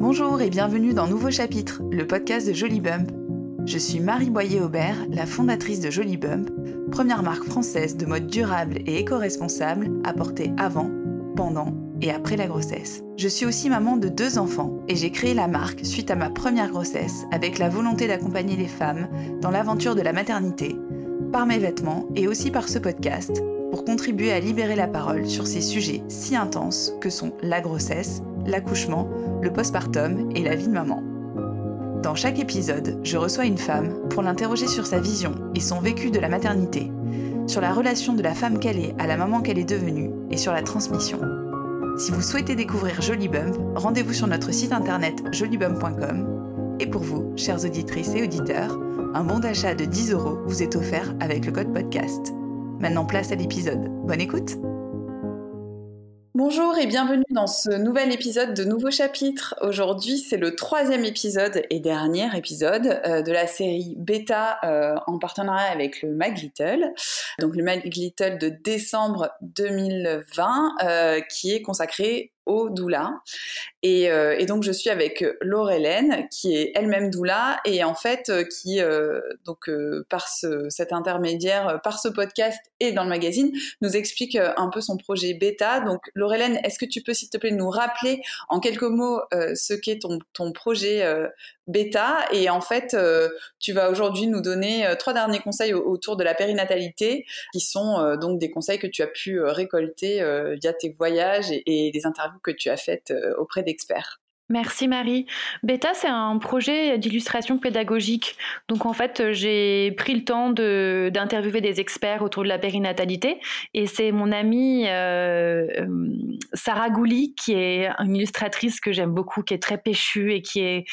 Bonjour et bienvenue dans Nouveau Chapitre, le podcast de Jolie Bump. Je suis Marie Boyer-Aubert, la fondatrice de Jolie Bump, première marque française de mode durable et éco-responsable à porter avant, pendant et après la grossesse. Je suis aussi maman de deux enfants et j'ai créé la marque suite à ma première grossesse avec la volonté d'accompagner les femmes dans l'aventure de la maternité, par mes vêtements et aussi par ce podcast, pour contribuer à libérer la parole sur ces sujets si intenses que sont la grossesse, l'accouchement, le postpartum et la vie de maman. Dans chaque épisode, je reçois une femme pour l'interroger sur sa vision et son vécu de la maternité, sur la relation de la femme qu'elle est à la maman qu'elle est devenue et sur la transmission. Si vous souhaitez découvrir Jolibump, rendez-vous sur notre site internet jolibump.com. Et pour vous, chères auditrices et auditeurs, un bon d'achat de 10 euros vous est offert avec le code podcast. Maintenant, place à l'épisode. Bonne écoute! Bonjour et bienvenue dans ce nouvel épisode de Nouveau Chapitre. Aujourd'hui, c'est le troisième épisode et dernier épisode euh, de la série Beta euh, en partenariat avec le Mag Little. Donc le Mag Little de décembre 2020 euh, qui est consacré au doula. Et, euh, et, donc je suis avec Laurelène, qui est elle-même doula, et en fait euh, qui, euh, donc par ce, cet intermédiaire, par ce podcast et dans le magazine, nous explique un peu son projet bêta. Donc Laurelène, est-ce que tu peux s'il te plaît nous rappeler en quelques mots ce qu'est ton, ton projet bêta et en fait tu vas aujourd'hui nous donner trois derniers conseils autour de la périnatalité qui sont donc des conseils que tu as pu récolter via tes voyages et des interviews que tu as faites auprès d'experts. Merci Marie. Beta, c'est un projet d'illustration pédagogique. Donc en fait, j'ai pris le temps d'interviewer des experts autour de la périnatalité. Et c'est mon amie euh, Sarah Gouli, qui est une illustratrice que j'aime beaucoup, qui est très péchue et qui est...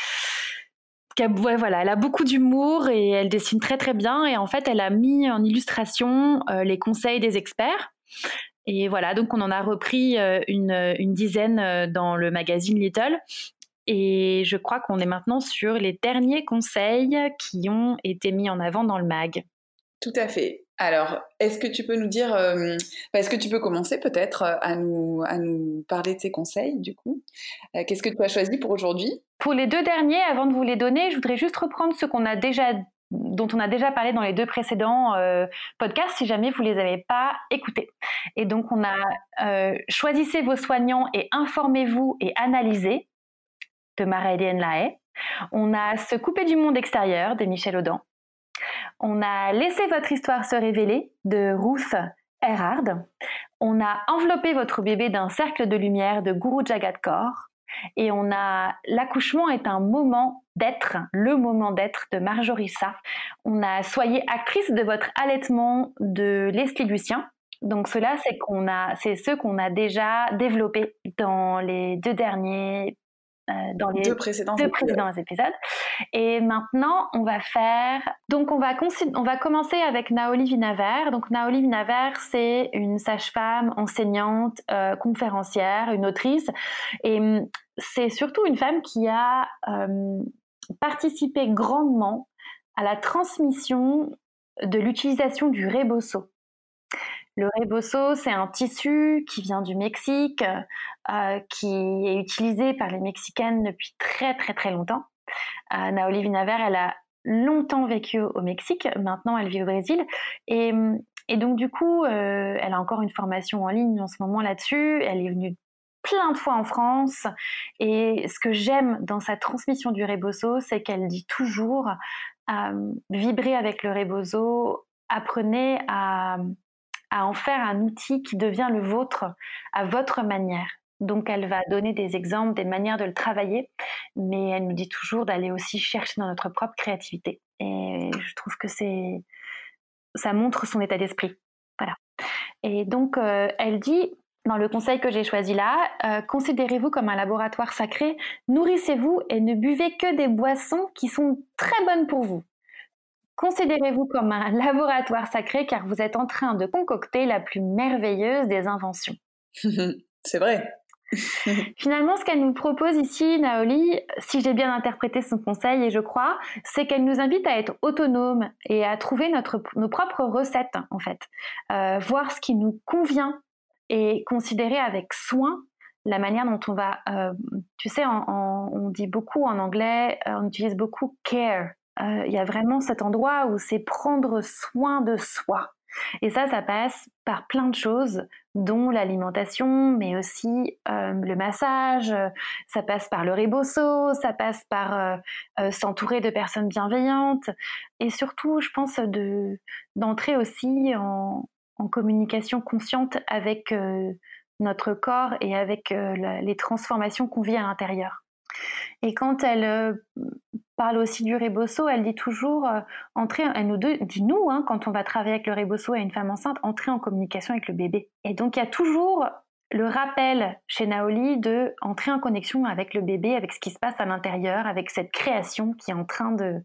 voilà, elle a beaucoup d'humour et elle dessine très très bien. Et en fait, elle a mis en illustration euh, les conseils des experts. Et voilà, donc on en a repris euh, une, dizaine euh, dans le magazine Little. Et je crois qu'on est maintenant sur les derniers conseils qui ont été mis en avant dans le mag. Tout à fait. Alors, est-ce que tu peux nous dire, euh, est-ce que tu peux commencer peut-être à nous, à nous parler de ces conseils du coup? Qu'est-ce que tu as choisi pour aujourd'hui? Pour les deux derniers, avant de vous les donner, je voudrais juste reprendre ce qu'on a déjà dont on a déjà parlé dans les deux précédents euh, podcasts si jamais vous les avez pas écoutés. Et donc on a euh, choisissez vos soignants et informez-vous et analysez de Marie-Hélène Lahaye. On a se couper du monde extérieur de Michel Audin. On a laissé votre histoire se révéler de Ruth Erhard. On a enveloppé votre bébé d'un cercle de lumière de Guru Jagat. Et on a l'accouchement est un moment d'être, le moment d'être de Marjorie On a soyez actrice de votre allaitement de Leslie Lucien. Donc cela, c'est qu'on a, c'est ce qu'on a déjà développé dans les deux derniers dans les deux précédents, épisodes. Et maintenant, on va faire. Donc, on va, on va commencer avec Naoli Vinaver. Donc, Naoli Vinaver, c'est une sage-femme, enseignante, euh, conférencière, une autrice. Et hum, c'est surtout une femme qui a hum, participé grandement à la transmission de l'utilisation du rebosso. Le rebosso, c'est un tissu qui vient du Mexique, euh, qui est utilisé par les Mexicaines depuis très très très longtemps. Euh, Naoli elle a longtemps vécu au Mexique, maintenant elle vit au Brésil. Et, donc du coup, euh, elle a encore une formation en ligne en ce moment là-dessus. Elle est venue plein de fois en France. Et ce que j'aime dans sa transmission du rebozo, c'est qu'elle dit toujours euh, vibrer avec le rebozo, apprenez à, à en faire un outil qui devient le vôtre à votre manière. Donc elle va donner des exemples, des manières de le travailler, mais elle nous dit toujours d'aller aussi chercher dans notre propre créativité. Et je trouve que c'est ça montre son état d'esprit. Voilà. Et donc euh, elle dit dans le conseil que j'ai choisi là, euh, considérez-vous comme un laboratoire sacré, nourrissez-vous et ne buvez que des boissons qui sont très bonnes pour vous. Considérez-vous comme un laboratoire sacré car vous êtes en train de concocter la plus merveilleuse des inventions. C'est vrai. Finalement, ce qu'elle nous propose ici, Naoli, si j'ai bien interprété son conseil, et je crois, c'est qu'elle nous invite à être autonome et à trouver notre, nos propres recettes, en fait. Euh, voir ce qui nous convient et considérer avec soin la manière dont on va, tu sais, on dit beaucoup en anglais, on utilise beaucoup care. Il y a vraiment cet endroit où c'est prendre soin de soi. Et ça, ça passe par plein de choses, dont l'alimentation, mais aussi euh, le massage, ça passe par le rebosso, ça passe par euh, euh, s'entourer de personnes bienveillantes, et surtout, je pense, d'entrer aussi en, communication consciente avec notre corps et avec les transformations qu'on vit à l'intérieur. Et quand elle parle aussi du rebosso, elle dit toujours, euh, entrer, elle nous dit nous, hein, quand on va travailler avec le rebosso à une femme enceinte, entrer en communication avec le bébé. Et donc il y a toujours le rappel chez Naoli de entrer en connexion avec le bébé, avec ce qui se passe à l'intérieur, avec cette création qui est en train de,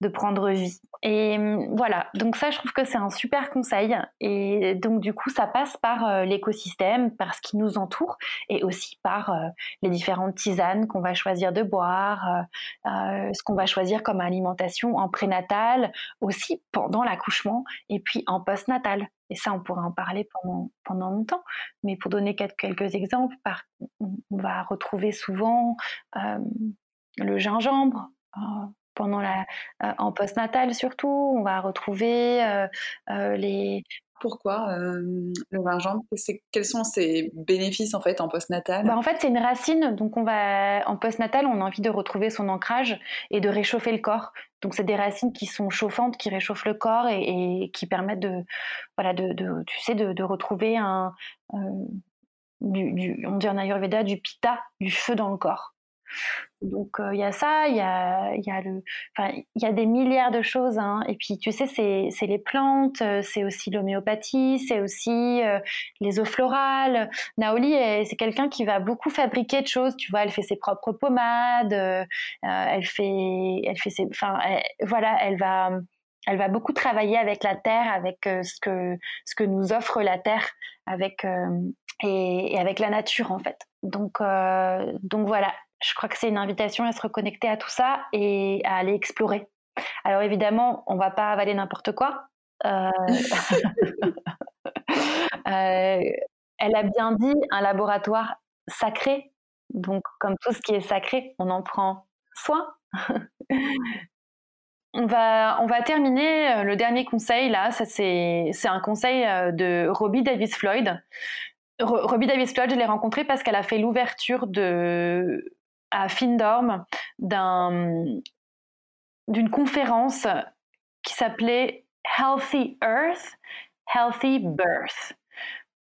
de prendre vie. Et hum, voilà, donc ça, je trouve que c'est un super conseil. Et donc, du coup, ça passe par euh, l'écosystème, par ce qui nous entoure, et aussi par euh, les différentes tisanes qu'on va choisir de boire, euh, ce qu'on va choisir comme alimentation en prénatal, aussi pendant l'accouchement, et puis en postnatal. Et ça, on pourrait en parler pendant, pendant longtemps. Mais pour donner quelques, exemples, on va retrouver souvent le gingembre pendant la, euh, en postnatal surtout. On va retrouver euh, euh, les. Pourquoi le gingembre Quels sont ses bénéfices en fait en postnatal? Bah, En fait, c'est une racine. Donc, on va en postnatal, on a envie de retrouver son ancrage et de réchauffer le corps. Donc, c'est des racines qui sont chauffantes, qui réchauffent le corps et, qui permettent de, voilà, de, tu sais, de, retrouver un, du, on dit en Ayurveda, du pita, du feu dans le corps. Donc il y a ça, il y a, y, a y a des milliards de choses. Hein. Et puis tu sais, c'est les plantes, c'est aussi l'homéopathie, c'est aussi les eaux florales. Naoli, c'est quelqu'un qui va beaucoup fabriquer de choses. Tu vois, elle fait ses propres pommades, elle fait, elle fait ses, enfin, voilà, elle va, elle va beaucoup travailler avec la terre, avec ce que ce que nous offre la terre, avec et, avec la nature en fait. Donc donc voilà, je crois que c'est une invitation à se reconnecter à tout ça et à aller explorer. Alors évidemment, on va pas avaler n'importe quoi. Euh, euh, elle a bien dit un laboratoire sacré. Donc, comme tout ce qui est sacré, on en prend soin. on, va, on va terminer euh, le dernier conseil là. C'est un conseil de Robbie Davis Floyd. Robbie Davis Floyd, je l'ai rencontrée parce qu'elle a fait l'ouverture de à Findorm d'une conférence qui s'appelait Healthy Earth, Healthy Birth.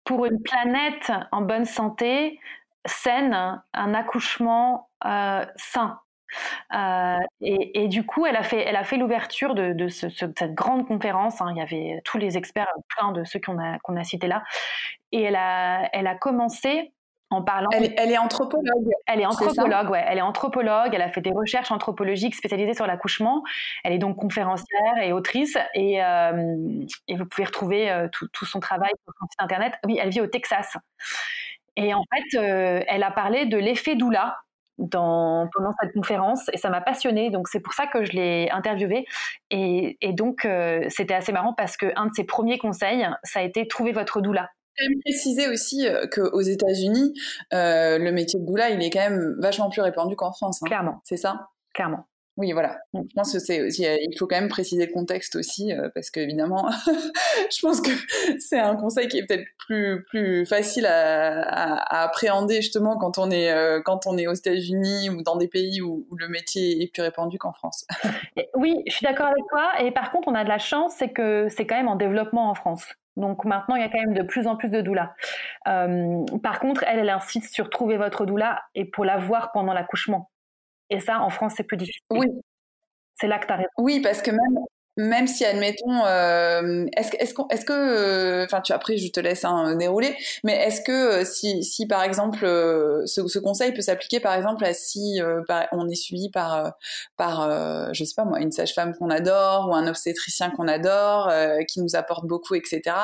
Pour une planète en bonne santé, saine, un accouchement euh, sain. Euh, et, du coup, elle a fait, l'ouverture de, cette grande conférence. Hein. Il y avait tous les experts, plein de ceux qu'on a, cités là. Et elle a commencé en parlant. Elle, est anthropologue. Elle est anthropologue, ouais. Elle est anthropologue. Elle a fait des recherches anthropologiques spécialisées sur l'accouchement. Elle est donc conférencière et autrice. Et, euh, et vous pouvez retrouver euh, tout, son travail sur son site internet. Oui, elle vit au Texas. Et en fait, euh, elle a parlé de l'effet doula dans, pendant cette conférence et ça m'a passionnée. Donc c'est pour ça que je l'ai interviewée. Et, et donc c'était assez marrant parce qu'un de ses premiers conseils, ça a été trouver votre doula quand même préciser aussi euh, qu'aux États-Unis, euh, le métier de doula, il est quand même vachement plus répandu qu'en France. Hein. Clairement. C'est ça? Clairement. Oui, voilà. Mm. je pense que c'est aussi, euh, il faut quand même préciser le contexte aussi, parce qu'évidemment, je pense que c'est un conseil qui est peut-être plus plus facile à, appréhender justement quand on est quand on est aux États-Unis ou dans des pays où, où, le métier est plus répandu qu'en France. oui, je suis d'accord avec toi. Et par contre, on a de la chance, c'est que c'est quand même en développement en France. Donc maintenant, il y a quand même de plus en plus de doulas. Euh, par contre, elle, elle insiste sur trouver votre doula et pour la voir pendant l'accouchement. Et ça, en France, c'est plus difficile. Oui. C'est là que tu as raison. Oui, parce que même, même si, admettons, euh, est-ce est est que, euh, enfin, tu après, je te laisse hein, dérouler, mais est-ce que euh, si, si, par exemple, ce, conseil peut s'appliquer, par exemple, à si on est suivi par, par, je sais pas moi, une sage-femme qu'on adore ou un obstétricien qu'on adore, qui nous apporte beaucoup, etc.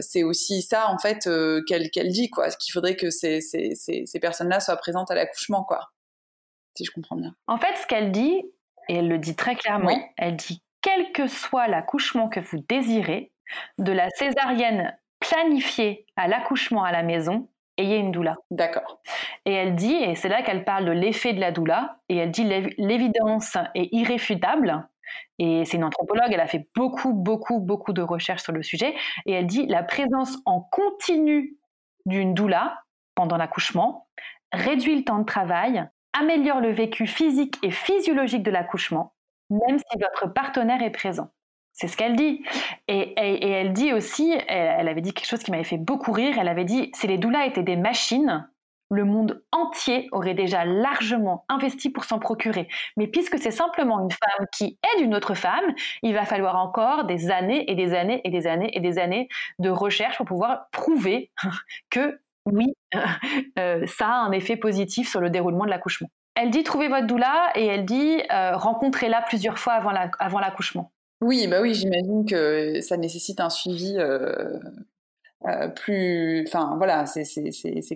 c'est aussi ça, en fait, qu'elle qu'elle dit, quoi, qu'il faudrait que ces, ces, ces personnes-là soient présentes à l'accouchement, quoi. Si je comprends bien. En fait, ce qu'elle dit, et elle le dit très clairement, elle dit quel que soit l'accouchement que vous désirez, de la césarienne planifiée à l'accouchement à la maison, ayez une doula. D'accord. Et elle dit, et c'est là qu'elle parle de l'effet de la doula, et elle dit l'évidence est irréfutable. Et c'est une anthropologue, elle a fait beaucoup, beaucoup, beaucoup de recherches sur le sujet. Et elle dit la présence en continu d'une doula pendant l'accouchement réduit le temps de travail, améliore le vécu physique et physiologique de l'accouchement, même si votre partenaire est présent. C'est ce qu'elle dit. Et, elle dit aussi, elle, avait dit quelque chose qui m'avait fait beaucoup rire, elle avait dit, si les doulas étaient des machines, le monde entier aurait déjà largement investi pour s'en procurer. Mais puisque c'est simplement une femme qui aide une autre femme, il va falloir encore des années et des années et des années et des années de recherche pour pouvoir prouver que oui, euh, ça a un effet positif sur le déroulement de l'accouchement. Elle dit trouvez votre doula et elle dit euh, rencontrez-la plusieurs fois avant l'accouchement. oui, bah oui, j'imagine que ça nécessite un suivi euh, euh, plus, enfin voilà, c'est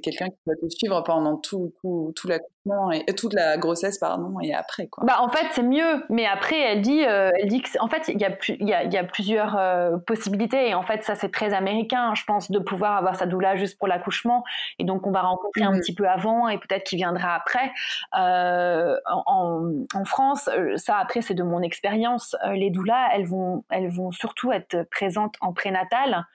quelqu'un qui va te suivre pendant tout, tout, tout l'accouchement et toute la grossesse pardon et après quoi. Bah en fait c'est mieux, mais après elle dit, euh, elle dit que en fait il y a, il y a, il y a plusieurs euh, possibilités et en fait ça c'est très américain, je pense, de pouvoir avoir sa doula juste pour l'accouchement et donc on va rencontrer un mmh. petit peu avant et peut-être qu'il viendra après. En, en, France, ça après c'est de mon expérience, les doulas elles vont, elles vont surtout être présentes en prénatal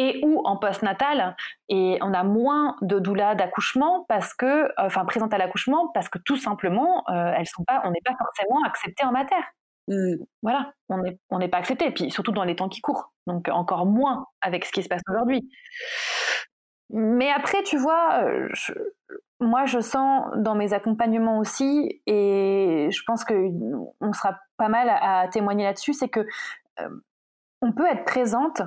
et ou en postnatal et on a moins de doula d'accouchement parce que euh, enfin présente à l'accouchement parce que tout simplement euh, elles sont pas on n'est pas forcément accepté en matière mmh. voilà on n'est on n'est pas accepté et puis surtout dans les temps qui courent donc encore moins avec ce qui se passe aujourd'hui mais après tu vois euh, moi je sens dans mes accompagnements aussi et je pense que on sera pas mal à, à témoigner là-dessus c'est que on peut être présente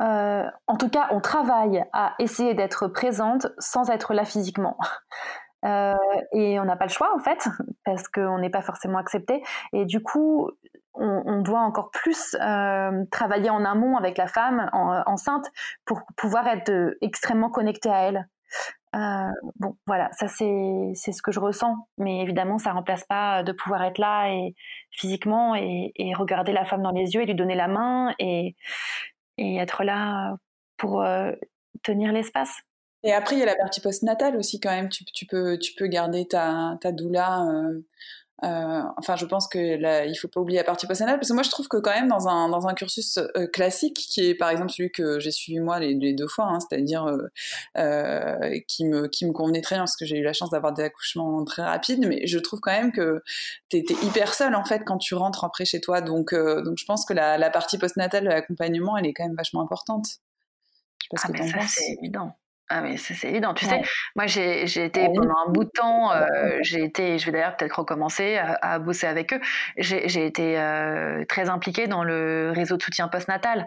euh, en tout cas, on travaille à essayer d'être présente sans être là physiquement. Euh, et on n'a pas le choix en fait, parce qu'on n'est pas forcément accepté. Et du coup, on, doit encore plus euh, travailler en amont avec la femme enceinte pour pouvoir être extrêmement connecté à elle. bon, voilà, ça c'est ce que je ressens, mais évidemment, ça remplace pas de pouvoir être là et physiquement et, et, regarder la femme dans les yeux et lui donner la main et, et être là pour euh, tenir l'espace. Et après, il y a la partie postnatale aussi quand même. Tu, tu, peux, tu peux garder ta, ta doula. Euh, euh, enfin, je pense que là, il faut pas oublier la partie postnatale parce que moi, je trouve que quand même dans un, dans un cursus classique, qui est par exemple celui que j'ai suivi moi les, deux fois, hein, c'est-à-dire qui, me, qui me convenait très bien parce que j'ai eu la chance d'avoir des accouchements très rapides, mais je trouve quand même que tu étais hyper seule en fait quand tu rentres après chez toi. Donc, donc je pense que la, la partie postnatale de l'accompagnement, elle est quand même vachement importante. Je sais pas ah, que ça, c'est évident. Ah mais c'est évident. Tu sais, moi j'ai été pendant un bout de temps, euh, j'ai été, je vais d'ailleurs peut-être recommencer à, bosser avec eux. J'ai été euh, très impliquée dans le réseau de soutien postnatal.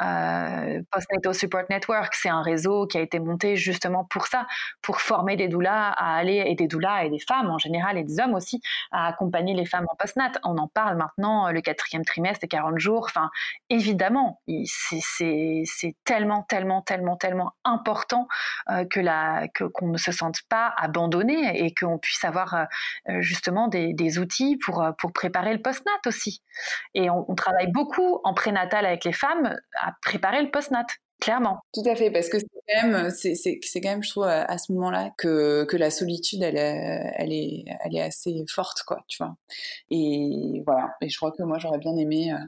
Euh, Postnatal Support Network, c'est un réseau qui a été monté justement pour ça, pour former des doulas à aller, et des doulas et des femmes en général, et des hommes aussi, à accompagner les femmes en postnat. On en parle maintenant, euh, le quatrième trimestre, les 40 jours. Enfin, évidemment, c'est tellement, tellement, tellement, tellement important euh, que qu'on ne se sente pas abandonné et qu'on puisse avoir justement des, outils pour, pour préparer le postnat aussi. Et on travaille beaucoup en prénatal avec les femmes préparer le post-nat clairement. Tout à fait, parce que c'est quand même, c'est, quand même, je trouve, à, ce moment-là, que, que la solitude, elle, elle, est, elle est assez forte, quoi, tu vois. Et voilà, et je crois que moi, j'aurais bien aimé... Euh,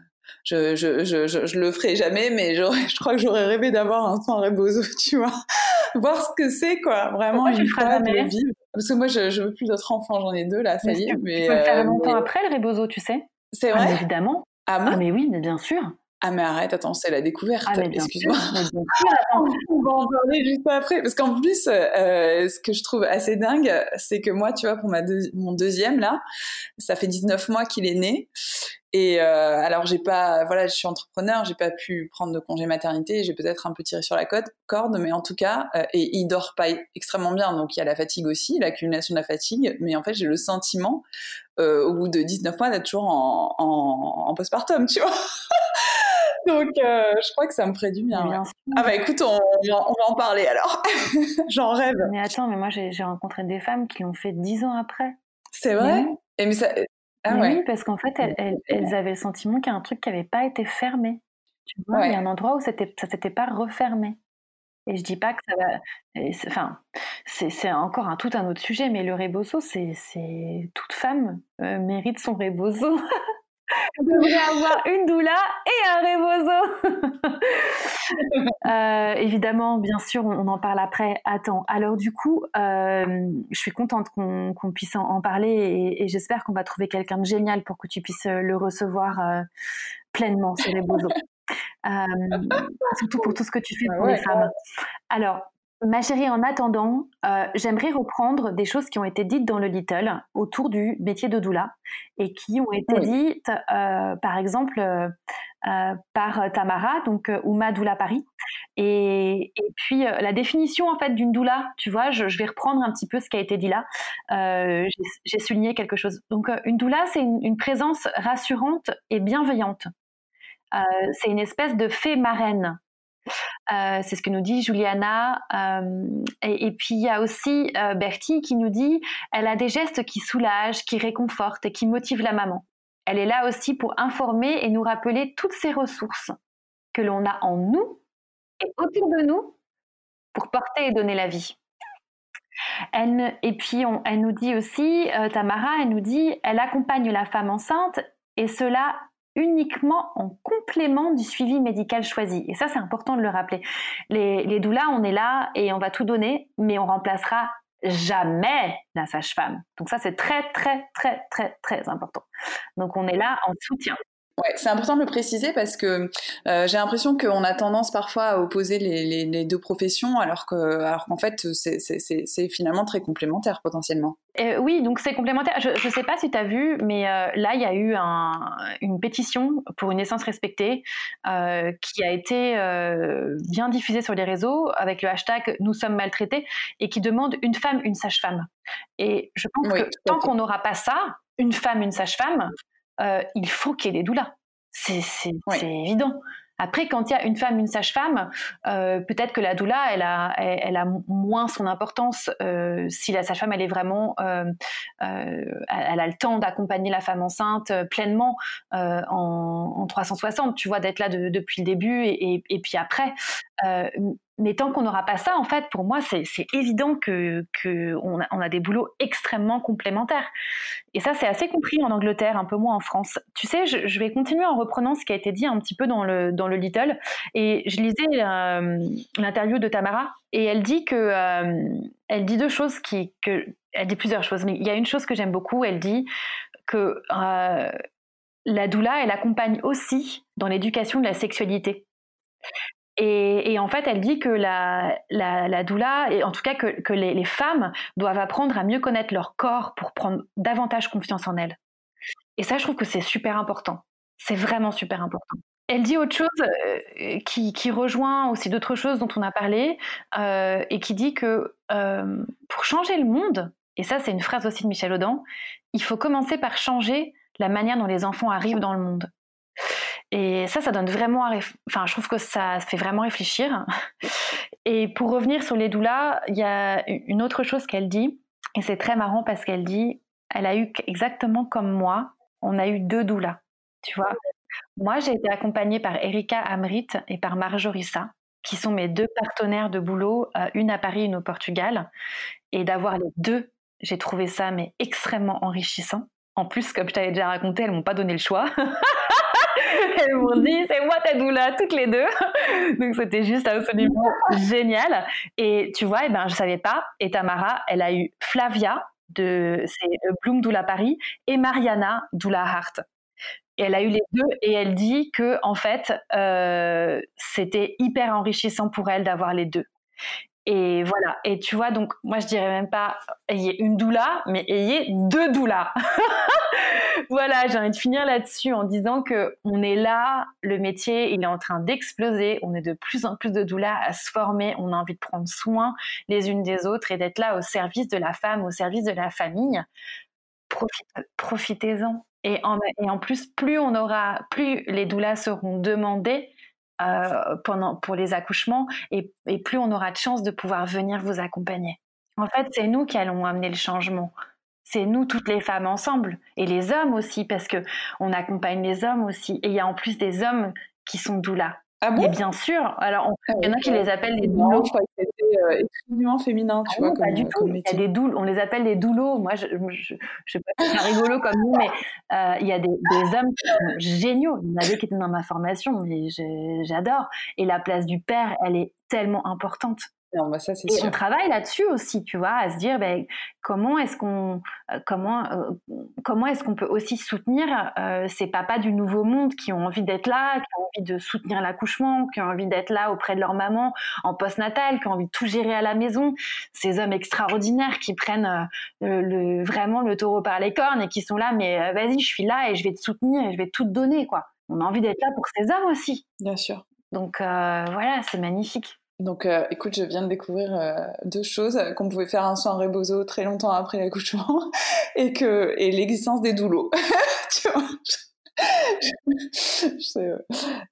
je, je, je, je, le ferai jamais, mais je crois que j'aurais rêvé d'avoir un temps rebozo, tu vois. Voir ce que c'est, quoi. Vraiment, une fois de vivre. Parce que moi, je, je veux plus d'autres enfants, j'en ai deux, là, ça y est. Mais, tu peux le faire euh, longtemps après, le rebozo, tu sais? C'est vrai? évidemment. Ah, bon ah, mais oui, mais bien sûr. Ah mais arrête, attends, c'est la découverte. Ah, Excuse-moi. On va en parler juste après. Parce qu'en plus, euh, ce que je trouve assez dingue, c'est que moi, tu vois, pour ma mon deuxième, là, ça fait 19 mois qu'il est né. Et euh, alors j'ai pas, voilà, je suis entrepreneur, j'ai pas pu prendre de congé maternité, j'ai peut-être un peu tiré sur la corde, mais en tout cas, euh, et il dort pas extrêmement bien, donc il y a la fatigue aussi, l'accumulation de la fatigue, mais en fait j'ai le sentiment, euh, au bout de 19 mois, d'être toujours en, en, en postpartum, tu vois. Donc, euh, je crois que ça me ferait du bien. ah bah écoute, on, va en parler alors. J'en rêve. Mais attends, mais moi j'ai rencontré des femmes qui l'ont fait dix ans après. C'est vrai Et mais ça... Ah Oui, parce qu'en fait, elles, elles, avaient le sentiment qu'il y a un truc qui n'avait pas été fermé. Tu vois, il y a un endroit où ça ne s'était pas refermé. Et je dis pas que ça va. Enfin, c'est encore un tout un autre sujet, mais le rebozo, c'est toute femme euh, mérite son rebozo. devrait avoir une doula et un rebozo. Euh, évidemment, bien sûr, on, en parle après. Attends, alors du coup, euh, je suis contente qu'on puisse en, parler et, j'espère qu'on va trouver quelqu'un de génial pour que tu puisses le recevoir pleinement, ce rebozo. surtout pour tout ce que tu fais pour les femmes. Alors, Ma chérie, en attendant, euh, j'aimerais reprendre des choses qui ont été dites dans le Little autour du métier de doula et qui ont été dites, euh, par exemple, euh, par Tamara, donc Uma Doula Paris. Et, puis la définition en fait d'une doula, tu vois, je, vais reprendre un petit peu ce qui a été dit là. J'ai souligné quelque chose. Donc une doula, c'est une, présence rassurante et bienveillante. c'est une espèce de fée marraine euh, c'est ce que nous dit Juliana. Euh, et, puis il y a aussi euh, Bertie qui nous dit elle a des gestes qui soulagent, qui réconfortent et qui motivent la maman. Elle est là aussi pour informer et nous rappeler toutes ces ressources que l'on a en nous et autour de nous pour porter et donner la vie. Elle, et puis elle nous dit aussi, Tamara, elle nous dit, elle accompagne la femme enceinte et cela uniquement en complément du suivi médical choisi. Et ça, c'est important de le rappeler. Les, les doulas, on est là et on va tout donner, mais on remplacera jamais la sage-femme. Donc ça, c'est très, très, très, très, très important. Donc on est là en soutien. Ouais, c'est important de le préciser parce que euh, j'ai l'impression qu'on a tendance parfois à opposer les, les, deux professions alors qu'en alors qu'en fait c'est finalement très complémentaire potentiellement. Euh, oui, donc c'est complémentaire. Je ne sais pas si tu as vu, mais euh, là il y a eu un, une pétition pour une naissance respectée qui a été bien diffusée sur les réseaux avec le hashtag Nous sommes maltraités et qui demande une femme, une sage-femme. Et je pense que tant qu'on n'aura pas ça, une femme, une sage-femme, euh, il faut qu'il y ait des doulas. C'est évident. Après, quand il y a une femme, une sage-femme, euh, peut-être que la doula, elle a, elle, a moins son importance euh, si la sage-femme, elle est vraiment, elle a le temps d'accompagner la femme enceinte pleinement en, 360, tu vois, d'être là depuis le début et, et puis après mais tant qu'on n'aura pas ça, en fait, pour moi, c'est évident que, on, a, des boulots extrêmement complémentaires. Et ça, c'est assez compris en Angleterre, un peu moins en France. Tu sais, je, vais continuer en reprenant ce qui a été dit un petit peu dans le, dans le Little. Et je lisais euh, l'interview de Tamara, et elle dit que, euh, elle dit deux choses qui, que, elle dit plusieurs choses, mais il y a une chose que j'aime beaucoup. Elle dit que euh, la doula, elle accompagne aussi dans l'éducation de la sexualité. Et, en fait, elle dit que la, la, doula, et en tout cas que, les, femmes doivent apprendre à mieux connaître leur corps pour prendre davantage confiance en elles. Et ça, je trouve que c'est super important. C'est vraiment super important. Elle dit autre chose euh, qui, rejoint aussi d'autres choses dont on a parlé euh, et qui dit que euh, pour changer le monde, et ça c'est une phrase aussi de Michel Audin, il faut commencer par changer la manière dont les enfants arrivent dans le monde. Et ça, ça donne vraiment, enfin, je trouve que ça fait vraiment réfléchir. Et pour revenir sur les doulas, il y a une autre chose qu'elle dit, et c'est très marrant parce qu'elle dit, elle a eu exactement comme moi, on a eu deux doulas, tu vois. Moi, j'ai été accompagnée par Erika Amrit et par Marjorissa, qui sont mes deux partenaires de boulot, euh, une à Paris, une au Portugal. Et d'avoir les deux, j'ai trouvé ça mais extrêmement enrichissant. En plus, comme je t'avais déjà raconté, elles m'ont pas donné le choix. elles m'ont dit c'est moi ta doula toutes les deux. Donc c'était juste absolument génial. Et tu vois eh ben je savais pas. Et Tamara elle a eu Flavia c'est euh, Bloom Doula Paris et Mariana Doula Hart. Et elle a eu les deux et elle dit que en fait euh, c'était hyper enrichissant pour elle d'avoir les deux et voilà. Et tu vois, donc moi je dirais même pas ayez une doula, mais ayez deux doulas. voilà, j'ai envie de finir là-dessus en disant que on est là, le métier il est en train d'exploser, on est de plus en plus de doulas à se former, on a envie de prendre soin les unes des autres et d'être là au service de la femme, au service de la famille. Profitez-en. Et en, plus, plus on aura, plus les doulas seront demandées, euh, pendant, pour les accouchements et, plus on aura de chance de pouvoir venir vous accompagner. En fait, c'est nous qui allons amener le changement. C'est nous, toutes les femmes ensemble, et les hommes aussi, parce que on accompagne les hommes aussi. Et il y a en plus des hommes qui sont doulas. Ah bon? Bien sûr. Alors, ah il y en a qui les appellent les doulots. Je crois que c'était euh, exclusivement féminin, tu ah vois, pas du tout. il y a des doules, on les appelle des doulots. Moi, je ne sais pas si c'est rigolo comme nous, mais euh, il y a des, des, hommes qui sont géniaux. Il y en avait qui étaient dans ma formation, mais j'adore. Et la place du père, elle est tellement importante. Bah, et on travaille là-dessus aussi, tu vois, à se dire ben, comment est-ce qu'on euh, comment euh, comment est-ce qu'on peut aussi soutenir euh, ces papas du nouveau monde qui ont envie d'être là, qui ont envie de soutenir l'accouchement, qui ont envie d'être là auprès de leur maman en post-natal, qui ont envie de tout gérer à la maison, ces hommes extraordinaires qui prennent le, vraiment le taureau par les cornes et qui sont là, mais vas-y, je suis là et je vais te soutenir et je vais tout te donner, quoi. On a envie d'être là pour ces hommes aussi. Bien sûr. Donc voilà, c'est magnifique. Donc, euh, écoute, je viens de découvrir euh, deux choses qu'on pouvait faire un soin rebozo très longtemps après l'accouchement et que et l'existence des doulots. tu vois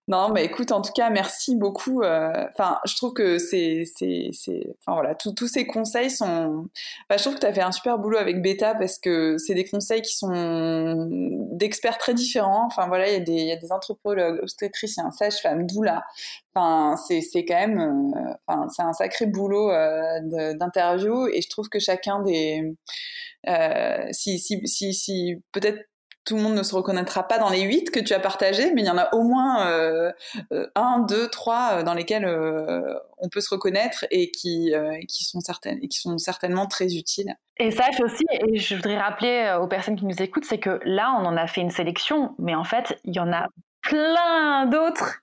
Non, mais écoute, en tout cas, merci beaucoup. Euh, enfin, je trouve que c'est, c'est, enfin voilà, tous ces conseils sont. je trouve que tu as fait un super boulot avec Beta parce que c'est des conseils qui sont d'experts très différents. Enfin voilà, il y y a des anthropologues, obstétriciens, sages-femmes, doula. Enfin, c'est, c'est quand même, euh, c'est un sacré boulot euh, d'interview et je trouve que chacun des, si, si, si, si peut-être tout le monde ne se reconnaîtra pas dans les huit que tu as partagés, mais il y en a au moins euh, euh, un, deux, trois euh, dans lesquels on peut se reconnaître et qui, qui, sont certaines, et qui sont certainement très utiles. Et sache aussi, et je voudrais rappeler aux personnes qui nous écoutent, c'est que là, on en a fait une sélection, mais en fait, il y en a plein d'autres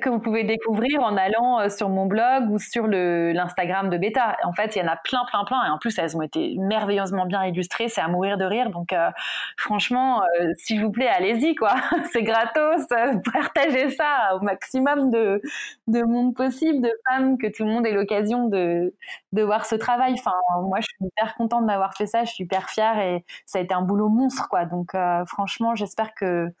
que vous pouvez découvrir en allant euh, sur mon blog ou sur l'Instagram de Beta. En fait, il y en a plein, plein, plein. Et en plus, elles ont été merveilleusement bien illustrées. C'est à mourir de rire. Donc, euh, franchement, euh, s'il vous plaît, allez-y, quoi. C'est gratos. partagez ça au maximum de, de monde possible, de femmes, que tout le monde ait l'occasion de, de voir ce travail. Enfin, moi, je suis hyper contente d'avoir fait ça. Je suis hyper fière et ça a été un boulot monstre, quoi. Donc, franchement, j'espère que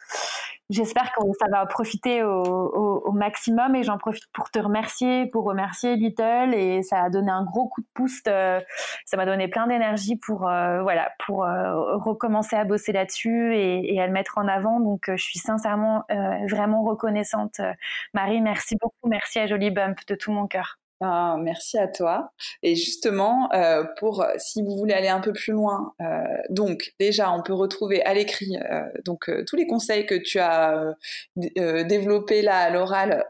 J'espère que ça va profiter au, maximum et j'en profite pour te remercier, pour remercier Little et ça a donné un gros coup de pouce. Euh, ça m'a donné plein d'énergie pour euh, voilà pour euh, recommencer à bosser là-dessus et, et, à le mettre en avant. Donc je suis sincèrement vraiment reconnaissante. Marie, merci beaucoup, merci à Jolie Bump de tout mon cœur. Ben, merci à toi. Et justement, euh, pour si vous voulez aller un peu plus loin, euh, donc déjà, on peut retrouver à l'écrit euh, donc tous les conseils que tu as développés là à l'oral,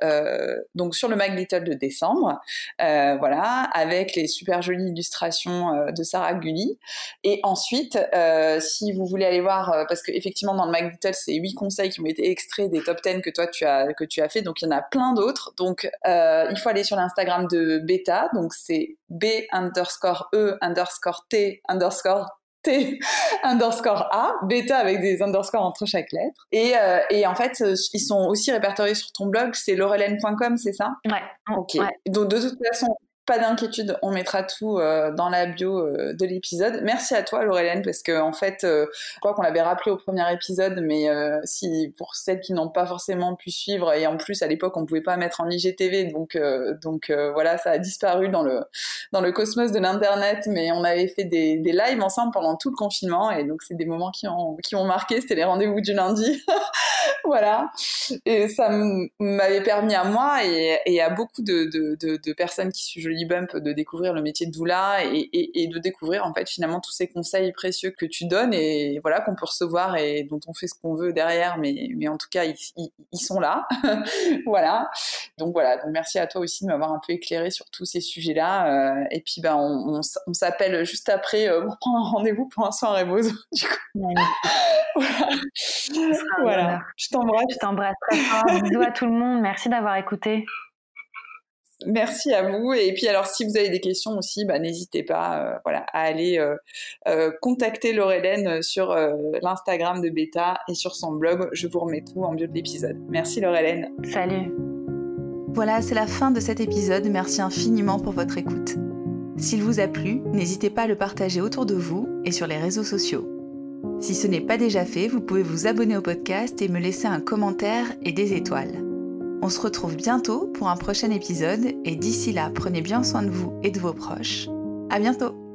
donc sur le Mag Little de décembre, voilà, avec les super jolies illustrations de Sarah Gully. Et ensuite, si vous voulez aller voir, parce qu'effectivement dans le Mag Little, c'est huit conseils qui ont été extraits des top 10 que toi tu as que tu as fait, donc il y en a plein d'autres. Donc il faut aller sur l'Instagram de bêta, donc c'est B underscore E underscore T underscore T underscore A, bêta avec des underscores entre chaque lettre. Et, euh, et en fait, euh, ils sont aussi répertoriés sur ton blog, c'est laurelène.com, c'est ça? Ouais. Ok. Donc de toute façon, pas d'inquiétude, on mettra tout euh, dans la bio euh, de l'épisode. Merci à toi, Laurelène, parce que en fait, euh, je crois qu'on l'avait rappelé au premier épisode, mais si pour celles qui n'ont pas forcément pu suivre, et en plus à l'époque on pouvait pas mettre en IGTV, donc donc voilà, ça a disparu dans le dans le cosmos de l'internet, mais on avait fait des, des lives ensemble pendant tout le confinement, et donc c'est des moments qui ont qui ont marqué. C'était les rendez-vous du lundi, voilà, et ça m'avait permis à moi et, et à beaucoup de, de personnes qui suivent Bump de découvrir le métier de doula et, de découvrir en fait finalement tous ces conseils précieux que tu donnes et voilà qu'on peut recevoir et dont on fait ce qu'on veut derrière, mais, mais en tout cas ils, sont là, voilà. Donc voilà, donc merci à toi aussi de m'avoir un peu éclairé sur tous ces sujets-là euh, et puis ben on, s'appelle juste après euh, pour prendre un rendez-vous pour un soin rebozo du coup. voilà. Je t'embrasse. Je t'embrasse très fort. Bisous à tout le monde. Merci d'avoir écouté. Merci à vous. Et puis alors, si vous avez des questions aussi, bah, n'hésitez pas euh, à aller euh, euh, contacter Laurelène sur l'Instagram de Beta et sur son blog. Je vous remets tout en bio de l'épisode. Merci Laurelène. Salut. Voilà, c'est la fin de cet épisode. Merci infiniment pour votre écoute. S'il vous a plu, n'hésitez pas à le partager autour de vous et sur les réseaux sociaux. Si ce n'est pas déjà fait, vous pouvez vous abonner au podcast et me laisser un commentaire et des étoiles. On se retrouve bientôt pour un prochain épisode et d'ici là, prenez bien soin de vous et de vos proches. À bientôt!